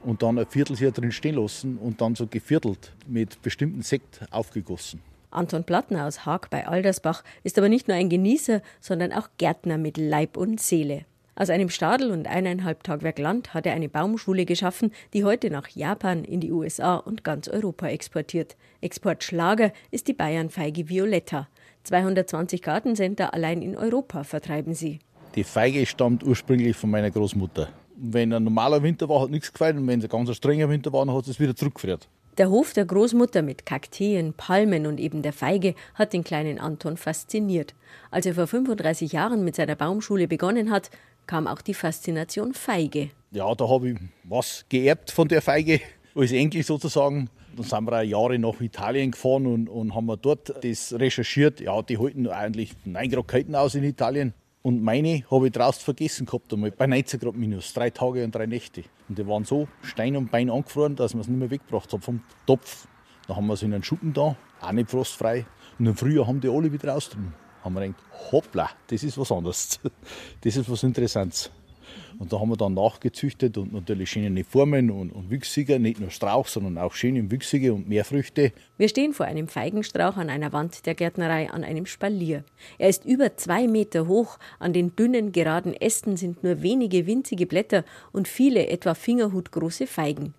und dann ein Vierteljahr drin stehen lassen und dann so geviertelt mit bestimmten Sekt aufgegossen. Anton Plattner aus Haag bei Aldersbach ist aber nicht nur ein Genießer, sondern auch Gärtner mit Leib und Seele. Aus einem Stadel und eineinhalb Tagwerk Land hat er eine Baumschule geschaffen, die heute nach Japan, in die USA und ganz Europa exportiert. Exportschlager ist die Bayernfeige Violetta. 220 Gartencenter allein in Europa vertreiben sie. Die Feige stammt ursprünglich von meiner Großmutter. Wenn ein normaler Winter war, hat nichts gefallen. Und wenn es ein ganz strenger Winter war, dann hat es wieder zurückgefriert. Der Hof der Großmutter mit Kakteen, Palmen und eben der Feige hat den kleinen Anton fasziniert. Als er vor 35 Jahren mit seiner Baumschule begonnen hat, kam auch die Faszination Feige. Ja, da habe ich was geerbt von der Feige, als Enkel sozusagen. Dann sind wir auch Jahre nach Italien gefahren und, und haben dort das recherchiert. Ja, die halten eigentlich 9 Grad aus in Italien. Und meine habe ich draußen vergessen gehabt, einmal bei 19 Grad minus, drei Tage und drei Nächte. Und die waren so Stein und Bein angefroren, dass man es nicht mehr weggebracht hat vom Topf. Dann haben wir es in einen Schuppen da, auch nicht frostfrei. Und im Frühjahr haben die alle wieder raus drin. Haben wir gedacht, hoppla, das ist was anderes. Das ist was Interessantes. Und da haben wir dann nachgezüchtet und natürlich schöne Formen und, und Wüchsige, nicht nur Strauch, sondern auch schöne Wüchsige und mehr Früchte. Wir stehen vor einem Feigenstrauch an einer Wand der Gärtnerei an einem Spalier. Er ist über zwei Meter hoch, an den dünnen, geraden Ästen sind nur wenige winzige Blätter und viele etwa fingerhutgroße Feigen.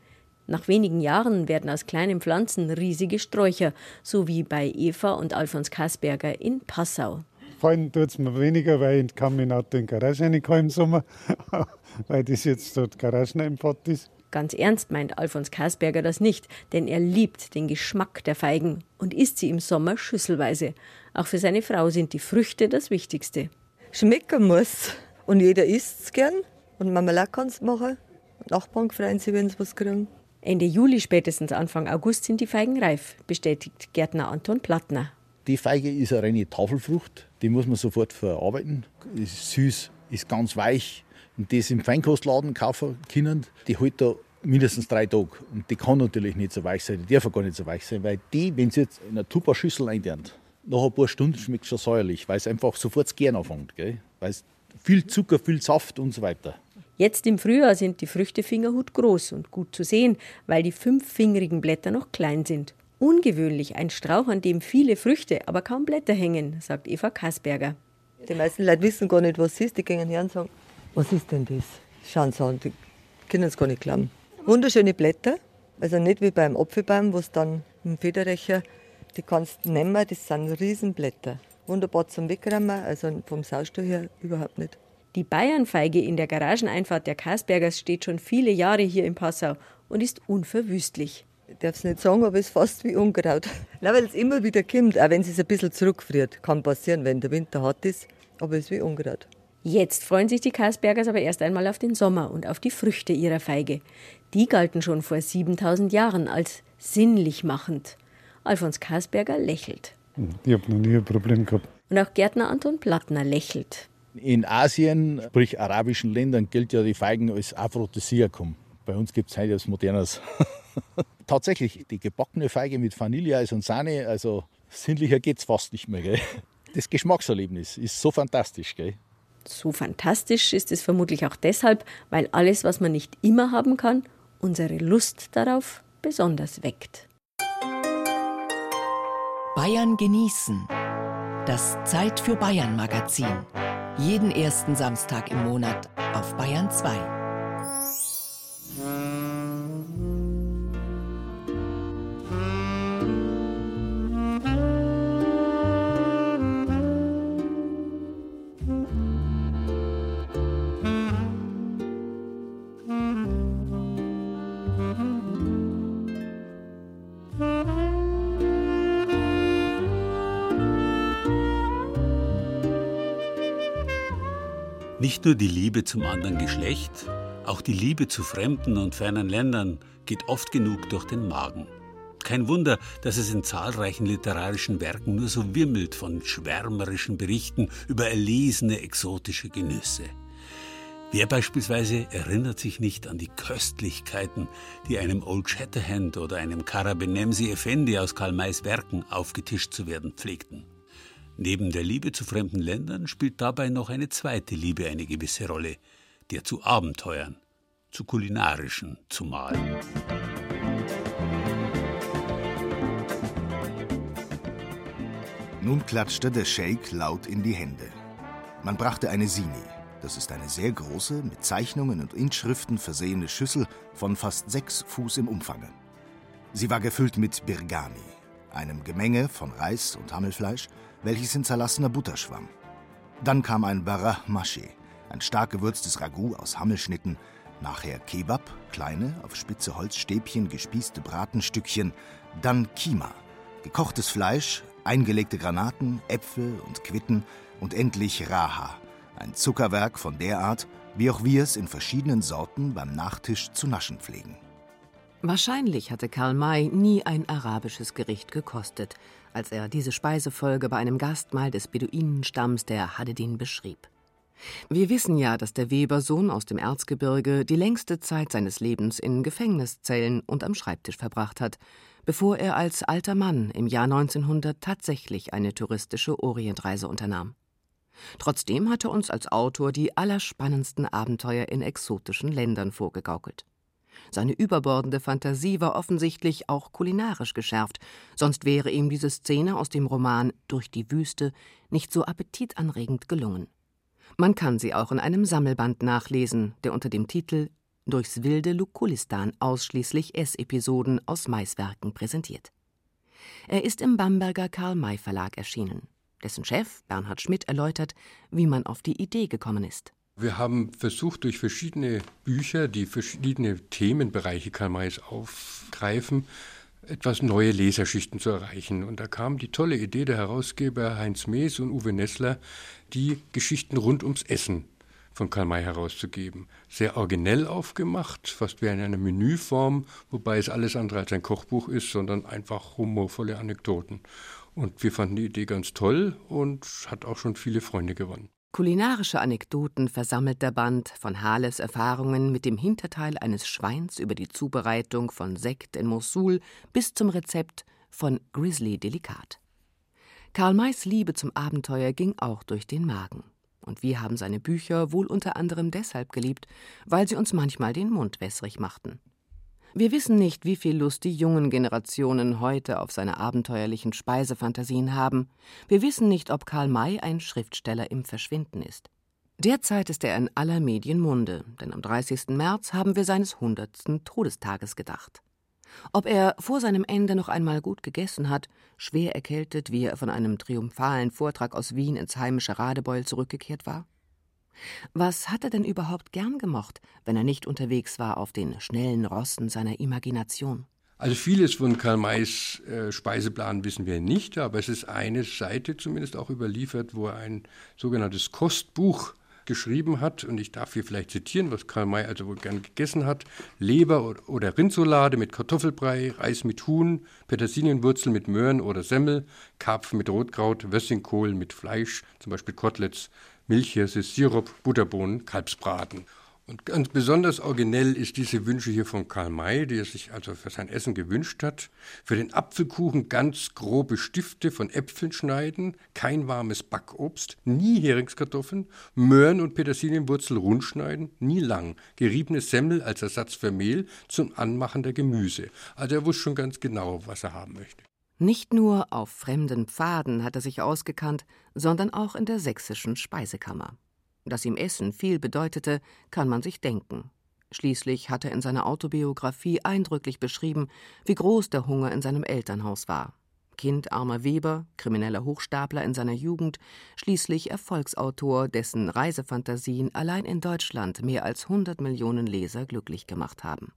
Nach wenigen Jahren werden aus kleinen Pflanzen riesige Sträucher, so wie bei Eva und Alfons Kasberger in Passau. Fallen tut es mir weniger, weil ich kann mein Auto in die Garage reinkommen im Sommer, weil das jetzt dort Garageneinfahrt ist. Ganz ernst meint Alfons Kasberger das nicht, denn er liebt den Geschmack der Feigen und isst sie im Sommer schüsselweise. Auch für seine Frau sind die Früchte das Wichtigste. Schmecken muss. Und jeder isst es gern. Und Marmelade kann es machen. Nachbarn freuen sich, wenn sie was kriegen. Ende Juli, spätestens Anfang August sind die Feigen reif, bestätigt Gärtner Anton Plattner. Die Feige ist eine reine Tafelfrucht, die muss man sofort verarbeiten. Ist süß, ist ganz weich. Und das im Feinkostladen kaufen können, die hält da mindestens drei Tage. Und die kann natürlich nicht so weich sein, die darf gar nicht so weich sein, weil die, wenn sie jetzt in eine Tupper-Schüssel einlernt, nach ein paar Stunden schmeckt schon säuerlich, weil es einfach sofort das Gern anfängt. Weil es viel Zucker, viel Saft und so weiter. Jetzt im Frühjahr sind die Früchte Fingerhut groß und gut zu sehen, weil die fünffingerigen Blätter noch klein sind. Ungewöhnlich, ein Strauch, an dem viele Früchte, aber kaum Blätter hängen, sagt Eva Kasberger. Die meisten Leute wissen gar nicht, was es ist. Die gehen her und sagen, was ist denn das? Schauen sie an, die können es gar nicht glauben. Wunderschöne Blätter, also nicht wie beim Apfelbaum, wo es dann im Federrecher, die kannst du nehmen, das sind Riesenblätter. Wunderbar zum Wegräumen, also vom Saustall her überhaupt nicht. Die Bayernfeige in der Garageneinfahrt der Kasbergers steht schon viele Jahre hier in Passau und ist unverwüstlich. Ich darf es nicht sagen, aber es ist fast wie Unkraut. Nein, weil es immer wieder kommt, auch wenn es ein bisschen zurückfriert. Kann passieren, wenn der Winter hart ist, aber es ist wie Unkraut. Jetzt freuen sich die Kasbergers aber erst einmal auf den Sommer und auf die Früchte ihrer Feige. Die galten schon vor 7000 Jahren als sinnlich machend. Alfons Kasberger lächelt. Ich habe noch nie ein Problem gehabt. Und auch Gärtner Anton Plattner lächelt. In Asien, sprich arabischen Ländern, gilt ja die Feigen als Aphrodisiakum. Bei uns gibt es heute etwas Modernes. Tatsächlich, die gebackene Feige mit Vanilleeis und Sahne, also sinnlicher geht es fast nicht mehr. Gell? Das Geschmackserlebnis ist so fantastisch. Gell? So fantastisch ist es vermutlich auch deshalb, weil alles, was man nicht immer haben kann, unsere Lust darauf besonders weckt. Bayern genießen. Das Zeit für Bayern Magazin. Jeden ersten Samstag im Monat auf Bayern 2. Nicht nur die Liebe zum anderen Geschlecht, auch die Liebe zu fremden und fernen Ländern geht oft genug durch den Magen. Kein Wunder, dass es in zahlreichen literarischen Werken nur so wimmelt von schwärmerischen Berichten über erlesene exotische Genüsse. Wer beispielsweise erinnert sich nicht an die Köstlichkeiten, die einem Old Shatterhand oder einem Karabenemsi Effendi aus Karl Mays Werken aufgetischt zu werden pflegten? Neben der Liebe zu fremden Ländern spielt dabei noch eine zweite Liebe eine gewisse Rolle, der zu Abenteuern, zu kulinarischen zumal. Nun klatschte der Scheik laut in die Hände. Man brachte eine Sini, Das ist eine sehr große, mit Zeichnungen und Inschriften versehene Schüssel von fast sechs Fuß im Umfange. Sie war gefüllt mit Birgani, einem Gemenge von Reis und Hammelfleisch, welches in zerlassener Butter schwamm. Dann kam ein Barah Maché, ein stark gewürztes Ragout aus Hammelschnitten, nachher Kebab, kleine, auf spitze Holzstäbchen gespießte Bratenstückchen, dann Kima, gekochtes Fleisch, eingelegte Granaten, Äpfel und Quitten und endlich Raha, ein Zuckerwerk von der Art, wie auch wir es in verschiedenen Sorten beim Nachtisch zu naschen pflegen. Wahrscheinlich hatte Karl May nie ein arabisches Gericht gekostet, als er diese Speisefolge bei einem Gastmahl des Beduinenstamms der Hadedin beschrieb. Wir wissen ja, dass der Webersohn aus dem Erzgebirge die längste Zeit seines Lebens in Gefängniszellen und am Schreibtisch verbracht hat, bevor er als alter Mann im Jahr 1900 tatsächlich eine touristische Orientreise unternahm. Trotzdem hat er uns als Autor die allerspannendsten Abenteuer in exotischen Ländern vorgegaukelt. Seine überbordende Fantasie war offensichtlich auch kulinarisch geschärft, sonst wäre ihm diese Szene aus dem Roman Durch die Wüste nicht so appetitanregend gelungen. Man kann sie auch in einem Sammelband nachlesen, der unter dem Titel Durchs wilde Lukulistan ausschließlich Essepisoden aus Maiswerken präsentiert. Er ist im Bamberger Karl-May Verlag erschienen. Dessen Chef, Bernhard Schmidt, erläutert, wie man auf die Idee gekommen ist. Wir haben versucht, durch verschiedene Bücher, die verschiedene Themenbereiche Karl Mays aufgreifen, etwas neue Leserschichten zu erreichen. Und da kam die tolle Idee der Herausgeber Heinz Mees und Uwe Nessler, die Geschichten rund ums Essen von Karl May herauszugeben. Sehr originell aufgemacht, fast wie in einer Menüform, wobei es alles andere als ein Kochbuch ist, sondern einfach humorvolle Anekdoten. Und wir fanden die Idee ganz toll und hat auch schon viele Freunde gewonnen. Kulinarische Anekdoten versammelt der Band von Hales Erfahrungen mit dem Hinterteil eines Schweins über die Zubereitung von Sekt in Mosul bis zum Rezept von Grizzly Delikat. Karl Mays Liebe zum Abenteuer ging auch durch den Magen. Und wir haben seine Bücher wohl unter anderem deshalb geliebt, weil sie uns manchmal den Mund wässrig machten. Wir wissen nicht, wie viel Lust die jungen Generationen heute auf seine abenteuerlichen Speisefantasien haben. Wir wissen nicht, ob Karl May ein Schriftsteller im Verschwinden ist. Derzeit ist er in aller Medien Munde, denn am 30. März haben wir seines 100. Todestages gedacht. Ob er vor seinem Ende noch einmal gut gegessen hat, schwer erkältet, wie er von einem triumphalen Vortrag aus Wien ins heimische Radebeul zurückgekehrt war? Was hat er denn überhaupt gern gemocht, wenn er nicht unterwegs war auf den schnellen Rossen seiner Imagination? Also vieles von Karl Mays äh, Speiseplan wissen wir nicht, aber es ist eine Seite zumindest auch überliefert, wo er ein sogenanntes Kostbuch geschrieben hat. Und ich darf hier vielleicht zitieren, was Karl May also wohl gern gegessen hat. Leber oder Rindsolade mit Kartoffelbrei, Reis mit Huhn, Petersilienwurzel mit Möhren oder Semmel, Karpfen mit Rotkraut, Wössingkohl mit Fleisch, zum Beispiel Koteletts, Milchhirse, Sirup, Butterbohnen, Kalbsbraten. Und ganz besonders originell ist diese Wünsche hier von Karl May, die er sich also für sein Essen gewünscht hat. Für den Apfelkuchen ganz grobe Stifte von Äpfeln schneiden, kein warmes Backobst, nie Heringskartoffeln, Möhren und Petersilienwurzel rund schneiden, nie lang, geriebene Semmel als Ersatz für Mehl zum Anmachen der Gemüse. Also er wusste schon ganz genau, was er haben möchte. Nicht nur auf fremden Pfaden hat er sich ausgekannt, sondern auch in der sächsischen Speisekammer. Dass ihm Essen viel bedeutete, kann man sich denken. Schließlich hat er in seiner Autobiografie eindrücklich beschrieben, wie groß der Hunger in seinem Elternhaus war. Kind armer Weber, krimineller Hochstapler in seiner Jugend, schließlich Erfolgsautor, dessen Reisefantasien allein in Deutschland mehr als 100 Millionen Leser glücklich gemacht haben.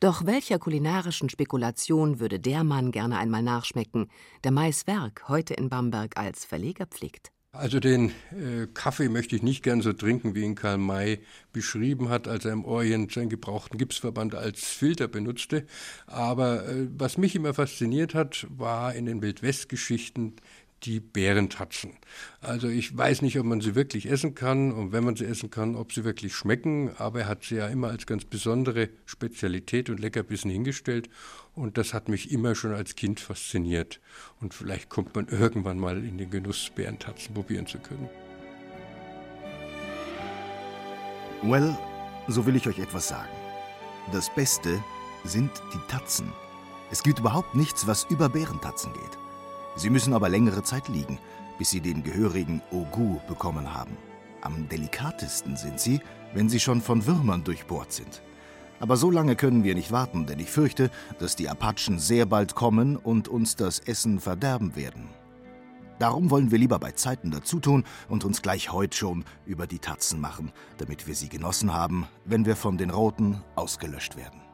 Doch welcher kulinarischen Spekulation würde der Mann gerne einmal nachschmecken, der Mais Werk heute in Bamberg als Verleger pflegt? Also den äh, Kaffee möchte ich nicht gern so trinken, wie ihn Karl May beschrieben hat, als er im Orient seinen gebrauchten Gipsverband als Filter benutzte. Aber äh, was mich immer fasziniert hat, war in den Wildwest-Geschichten die Bärentatzen. Also ich weiß nicht, ob man sie wirklich essen kann und wenn man sie essen kann, ob sie wirklich schmecken, aber er hat sie ja immer als ganz besondere Spezialität und Leckerbissen hingestellt und das hat mich immer schon als Kind fasziniert und vielleicht kommt man irgendwann mal in den Genuss, Bärentatzen probieren zu können. Well, so will ich euch etwas sagen. Das Beste sind die Tatzen. Es gibt überhaupt nichts, was über Bärentatzen geht. Sie müssen aber längere Zeit liegen, bis sie den gehörigen Ogu bekommen haben. Am delikatesten sind sie, wenn sie schon von Würmern durchbohrt sind. Aber so lange können wir nicht warten, denn ich fürchte, dass die Apachen sehr bald kommen und uns das Essen verderben werden. Darum wollen wir lieber bei Zeiten dazutun und uns gleich heute schon über die Tatzen machen, damit wir sie genossen haben, wenn wir von den Roten ausgelöscht werden.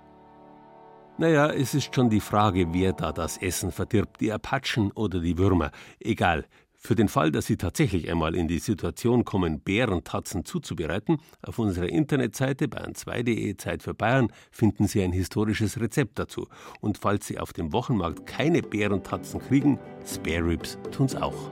Naja, es ist schon die Frage, wer da das Essen verdirbt, die Apachen oder die Würmer. Egal, für den Fall, dass Sie tatsächlich einmal in die Situation kommen, Bärentatzen zuzubereiten, auf unserer Internetseite bayern2.de Zeit für Bayern finden Sie ein historisches Rezept dazu. Und falls Sie auf dem Wochenmarkt keine Bärentatzen kriegen, Spare Ribs tun's auch.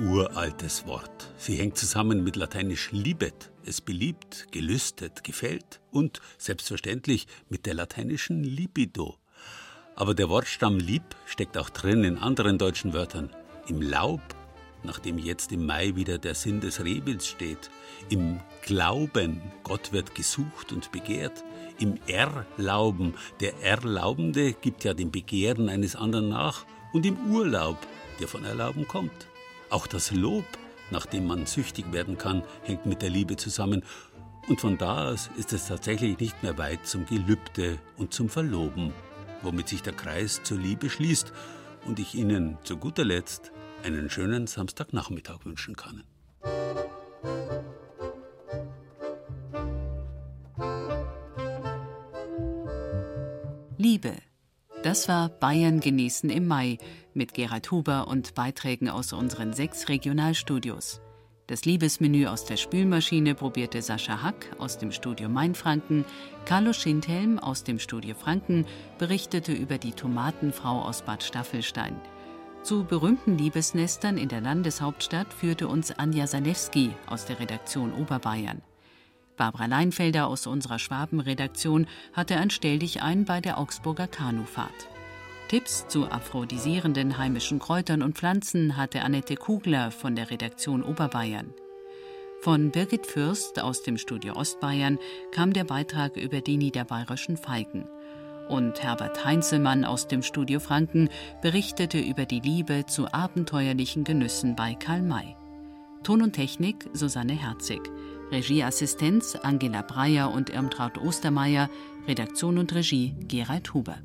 Uraltes Wort. Sie hängt zusammen mit lateinisch libet, es beliebt, gelüstet, gefällt und selbstverständlich mit der lateinischen libido. Aber der Wortstamm lieb steckt auch drin in anderen deutschen Wörtern. Im Laub, nachdem jetzt im Mai wieder der Sinn des Rehwilds steht. Im Glauben, Gott wird gesucht und begehrt. Im Erlauben, der Erlaubende gibt ja dem Begehren eines anderen nach. Und im Urlaub, der von Erlauben kommt. Auch das Lob, nach dem man süchtig werden kann, hängt mit der Liebe zusammen. Und von da aus ist es tatsächlich nicht mehr weit zum Gelübde und zum Verloben, womit sich der Kreis zur Liebe schließt und ich Ihnen zu guter Letzt einen schönen Samstagnachmittag wünschen kann. Liebe. Das war Bayern genießen im Mai mit Gerhard Huber und Beiträgen aus unseren sechs Regionalstudios. Das Liebesmenü aus der Spülmaschine probierte Sascha Hack aus dem Studio Mainfranken. Carlo Schindhelm aus dem Studio Franken berichtete über die Tomatenfrau aus Bad Staffelstein. Zu berühmten Liebesnestern in der Landeshauptstadt führte uns Anja Salewski aus der Redaktion Oberbayern. Barbara Leinfelder aus unserer Schwabenredaktion hatte ein Stelldichein bei der Augsburger Kanufahrt. Tipps zu aphrodisierenden heimischen Kräutern und Pflanzen hatte Annette Kugler von der Redaktion Oberbayern. Von Birgit Fürst aus dem Studio Ostbayern kam der Beitrag über die niederbayerischen Feigen. Und Herbert Heinzelmann aus dem Studio Franken berichtete über die Liebe zu abenteuerlichen Genüssen bei Karl May. Ton und Technik Susanne Herzig. Regieassistenz Angela Breyer und Irmtraut Ostermeier, Redaktion und Regie Gerald Huber.